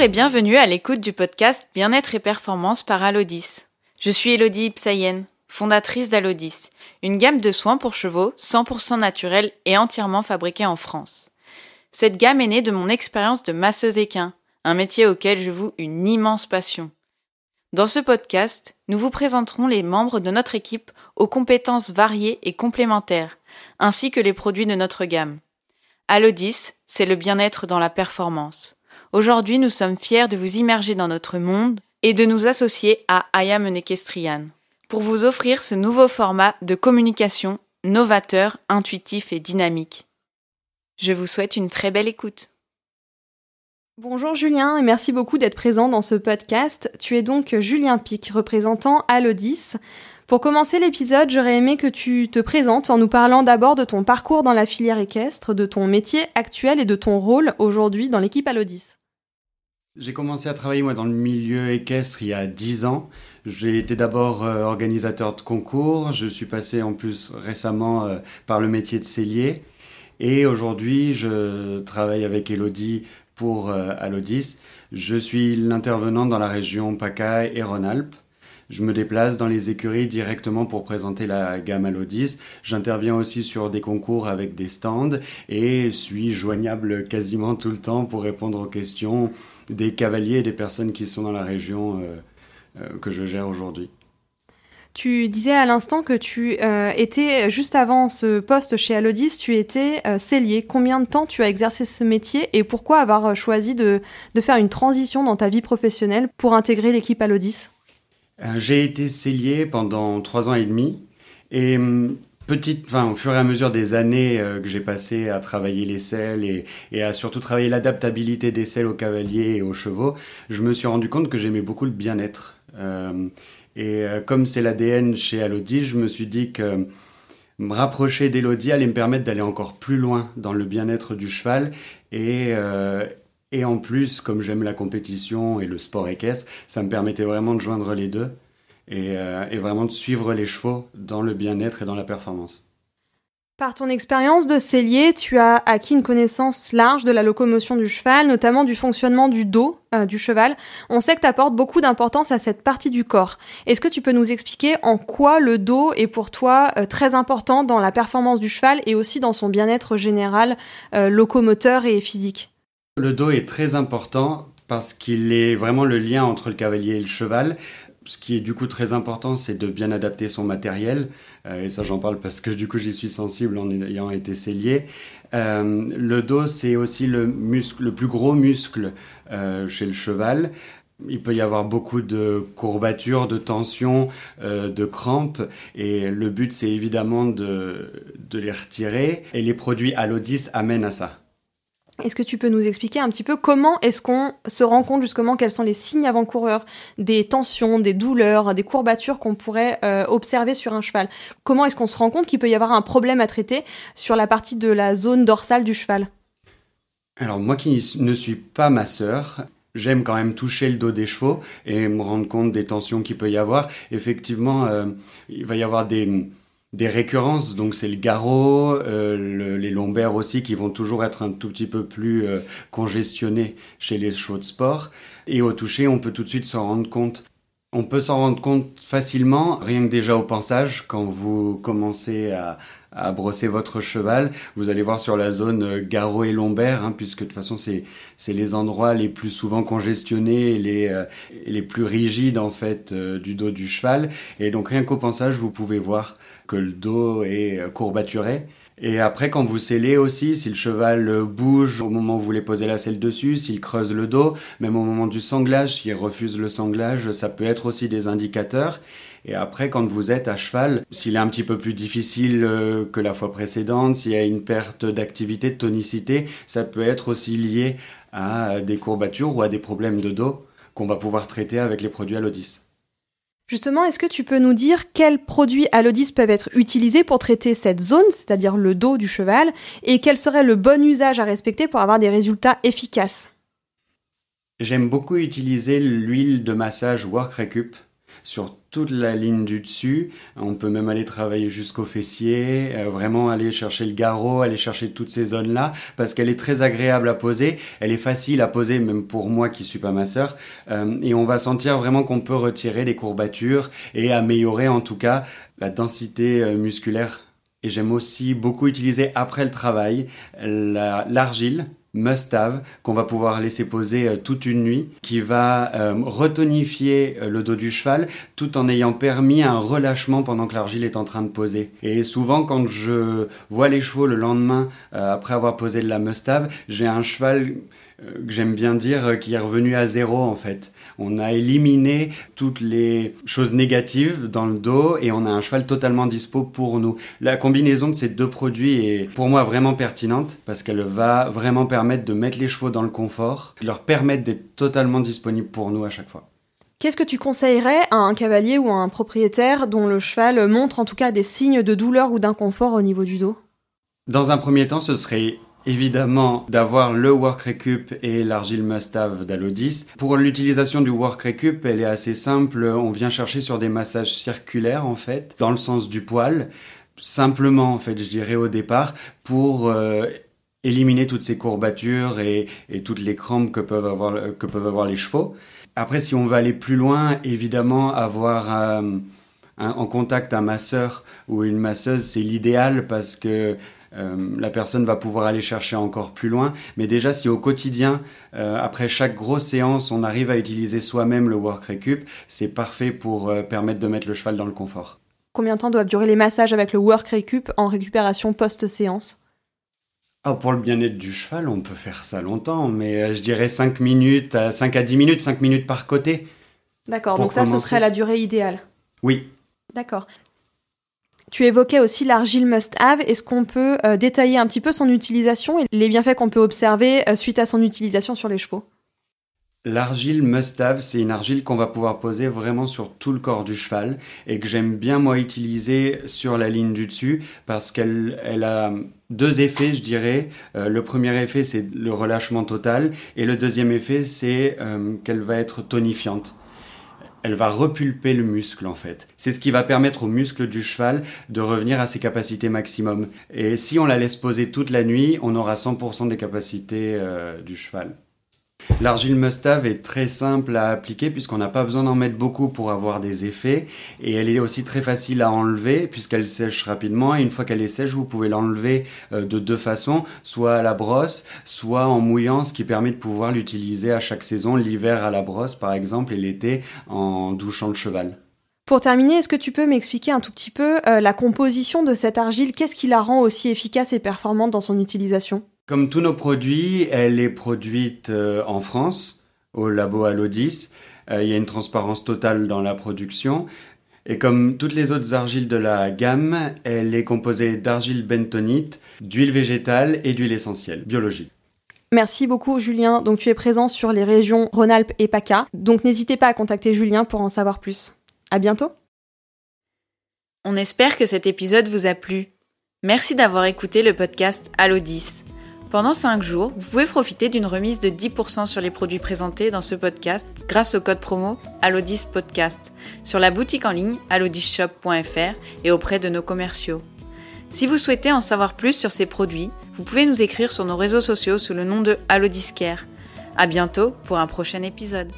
Et bienvenue à l'écoute du podcast Bien-être et performance par Alodis. Je suis Elodie Ipsayen, fondatrice d'Alodis, une gamme de soins pour chevaux 100% naturels et entièrement fabriqués en France. Cette gamme est née de mon expérience de masseuse équin, un métier auquel je voue une immense passion. Dans ce podcast, nous vous présenterons les membres de notre équipe aux compétences variées et complémentaires, ainsi que les produits de notre gamme. Alodis, c'est le bien-être dans la performance. Aujourd'hui, nous sommes fiers de vous immerger dans notre monde et de nous associer à Ayam Equestrian pour vous offrir ce nouveau format de communication novateur, intuitif et dynamique. Je vous souhaite une très belle écoute. Bonjour Julien et merci beaucoup d'être présent dans ce podcast. Tu es donc Julien Pic, représentant Alodis. Pour commencer l'épisode, j'aurais aimé que tu te présentes en nous parlant d'abord de ton parcours dans la filière équestre, de ton métier actuel et de ton rôle aujourd'hui dans l'équipe Alodis. J'ai commencé à travailler moi dans le milieu équestre il y a 10 ans. J'ai été d'abord euh, organisateur de concours, je suis passé en plus récemment euh, par le métier de cellier et aujourd'hui je travaille avec Elodie pour euh, Alodis. Je suis l'intervenant dans la région PACA et Rhône-Alpes. Je me déplace dans les écuries directement pour présenter la gamme Alodis. J'interviens aussi sur des concours avec des stands et suis joignable quasiment tout le temps pour répondre aux questions des cavaliers et des personnes qui sont dans la région euh, euh, que je gère aujourd'hui. Tu disais à l'instant que tu euh, étais, juste avant ce poste chez Alodis, tu étais cellier. Combien de temps tu as exercé ce métier et pourquoi avoir choisi de, de faire une transition dans ta vie professionnelle pour intégrer l'équipe Alodis? euh, j'ai été cellier pendant trois ans et demi. Et hum, petite, enfin, au fur et à mesure des années euh, que j'ai passé à travailler les selles et, à surtout travailler l'adaptabilité des selles aux cavaliers et aux chevaux, je me suis rendu compte que j'aimais beaucoup le bien-être. Euh, et comme c'est l'ADN chez Alodi, je me suis dit que me rapprocher d'Elodie allait me permettre d'aller encore plus loin dans le bien-être du cheval et, et en plus, comme j'aime la compétition et le sport équestre, ça me permettait vraiment de joindre les deux et, euh, vraiment de suivre les chevaux dans le bien-être et dans la performance. Par ton expérience de cellier, tu as acquis une connaissance large de la locomotion du cheval, notamment du fonctionnement du dos euh, du cheval. On sait que tu apportes beaucoup d'importance à cette partie du corps. Est-ce que tu peux nous expliquer en quoi le dos est pour toi euh, très important dans la performance du cheval et aussi dans son bien-être général, locomoteur et physique? Le dos est très important parce qu'il est vraiment le lien entre le cavalier et le cheval. Ce qui est du coup très important, c'est de bien adapter son matériel. Euh, et ça, j'en parle parce que du coup, j'y suis sensible en ayant été cellier. Euh, le dos, c'est aussi le, muscle, le plus gros muscle euh, chez le cheval. Il peut y avoir beaucoup de courbatures, de tensions, de crampes, et le but c'est évidemment de, les retirer, et les produits Alodis amènent à ça. Est-ce que tu peux nous expliquer un petit peu comment est-ce qu'on se rend compte justement quels sont les signes avant-coureurs des tensions, des douleurs, des courbatures qu'on pourrait euh, observer sur un cheval? Comment est-ce qu'on se rend compte qu'il peut y avoir un problème à traiter sur la partie de la zone dorsale du cheval? Alors moi qui ne suis pas ma sœur, j'aime quand même toucher le dos des chevaux et me rendre compte des tensions qu'il peut y avoir. Effectivement, euh, il va y avoir des des récurrences, donc c'est le garrot, euh, les lombaires aussi qui vont toujours être un tout petit peu plus euh, congestionnés chez les chevaux de sport. Et au toucher, on peut tout de suite s'en rendre compte. On peut s'en rendre compte facilement, rien que déjà au pensage, quand vous commencez à, à brosser votre cheval. Vous allez voir sur la zone euh, garrot et lombaire, hein, puisque de toute façon c'est c'est les endroits les plus souvent congestionnés les les plus rigides en fait du dos du cheval. Et donc rien qu'au pensage, vous pouvez voir que le dos est courbaturé. Et après, quand vous scellez aussi, si le cheval bouge au moment où vous voulez poser la selle dessus, s'il creuse le dos, même au moment du sanglage, s'il refuse le sanglage, ça peut être aussi des indicateurs. Et après, quand vous êtes à cheval, s'il est un petit peu plus difficile euh, que la fois précédente, s'il y a une perte d'activité, de tonicité, ça peut être aussi lié à des courbatures ou à des problèmes de dos qu'on va pouvoir traiter avec les produits Alodis. Justement, est-ce que tu peux nous dire quels produits Alodis peuvent être utilisés pour traiter cette zone, c'est-à-dire le dos du cheval, et quel serait le bon usage à respecter pour avoir des résultats efficaces? J'aime beaucoup utiliser l'huile de massage Work Recup sur toute la ligne du dessus. On peut même aller travailler jusqu'au fessier, euh, vraiment aller chercher le garrot, aller chercher toutes ces zones-là, parce qu'elle est très agréable à poser, elle est facile à poser, même pour moi qui suis pas ma sœur, euh, et on va sentir vraiment qu'on peut retirer les courbatures et améliorer en tout cas la densité euh, musculaire. Et j'aime aussi beaucoup utiliser après le travail l'argile must-have qu'on va pouvoir laisser poser euh, toute une nuit, qui va euh, retonifier euh, le dos du cheval tout en ayant permis un relâchement pendant que l'argile est en train de poser. Et souvent quand je vois les chevaux le lendemain après avoir posé de la must-have, j'ai un cheval que j'aime bien dire euh, qui est revenu à zéro en fait. On a éliminé toutes les choses négatives dans le dos et on a un cheval totalement dispo pour nous. La combinaison de ces deux produits est pour moi vraiment pertinente parce qu'elle va vraiment permettre de mettre les chevaux dans le confort, leur permettre d'être totalement disponibles pour nous à chaque fois. Qu'est-ce que tu conseillerais à un cavalier ou à un propriétaire dont le cheval montre en tout cas des signes de douleur ou d'inconfort au niveau du dos? Dans un premier temps, ce serait évidemment d'avoir le Work Recup et l'argile Must-Have d'Alodis. Pour l'utilisation du Work Recup, elle est assez simple. On vient chercher sur des massages circulaires en fait, dans le sens du poil. Simplement en fait, je dirais au départ, pour euh, éliminer toutes ces courbatures et, toutes les crampes que peuvent avoir, que peuvent avoir les chevaux. Après, si on veut aller plus loin, évidemment, avoir euh, en contact un masseur ou une masseuse, c'est l'idéal parce que la personne va pouvoir aller chercher encore plus loin. Mais déjà, si au quotidien, euh, après chaque grosse séance, on arrive à utiliser soi-même le work recup, c'est parfait pour euh, permettre de mettre le cheval dans le confort. Combien de temps doivent durer les massages avec le work recup en récupération post-séance? Ah, pour le bien-être du cheval, on peut faire ça longtemps, mais je dirais 5 minutes, 5 à 10 minutes, 5 minutes par côté. D'accord, donc ça, ce serait la durée idéale. Oui. D'accord. Tu évoquais aussi l'argile must-have. Est-ce qu'on peut euh, détailler un petit peu son utilisation et les bienfaits qu'on peut observer euh, suite à son utilisation sur les chevaux? L'argile must-have, c'est une argile qu'on va pouvoir poser vraiment sur tout le corps du cheval et que j'aime bien moi utiliser sur la ligne du dessus parce qu'elle elle a deux effets, je dirais. Euh, le premier effet, c'est le relâchement total et le deuxième effet, c'est qu'elle va être tonifiante elle va repulper le muscle en fait. C'est ce qui va permettre au muscle du cheval de revenir à ses capacités maximum. Et si on la laisse poser toute la nuit, on aura 100% des capacités euh, du cheval. L'argile Mustave est très simple à appliquer puisqu'on n'a pas besoin d'en mettre beaucoup pour avoir des effets. Et elle est aussi très facile à enlever puisqu'elle sèche rapidement. Et une fois qu'elle est sèche vous pouvez l'enlever euh, de deux façons, soit à la brosse, soit en mouillant ce qui permet de pouvoir l'utiliser à chaque saison, l'hiver à la brosse par exemple et l'été en douchant le cheval. Pour terminer, est-ce que tu peux m'expliquer un tout petit peu euh, la composition de cette argile? Qu'est-ce qui la rend aussi efficace et performante dans son utilisation? Comme tous nos produits, elle est produite euh, en France, au labo Alodis. Euh, il y a une transparence totale dans la production. Et comme toutes les autres argiles de la gamme, elle est composée d'argile bentonite, d'huile végétale et d'huile essentielle, biologique. Merci beaucoup Julien. Donc tu es présent sur les régions Rhône-Alpes et PACA. Donc n'hésitez pas à contacter Julien pour en savoir plus. À bientôt. On espère que cet épisode vous a plu. Merci d'avoir écouté le podcast Alodis. Pendant 5 jours, vous pouvez profiter d'une remise de 10% sur les produits présentés dans ce podcast grâce au code promo Alodis Podcast sur la boutique en ligne alodisshop.fr et auprès de nos commerciaux. Si vous souhaitez en savoir plus sur ces produits, vous pouvez nous écrire sur nos réseaux sociaux sous le nom de Alodiscare. À bientôt pour un prochain épisode.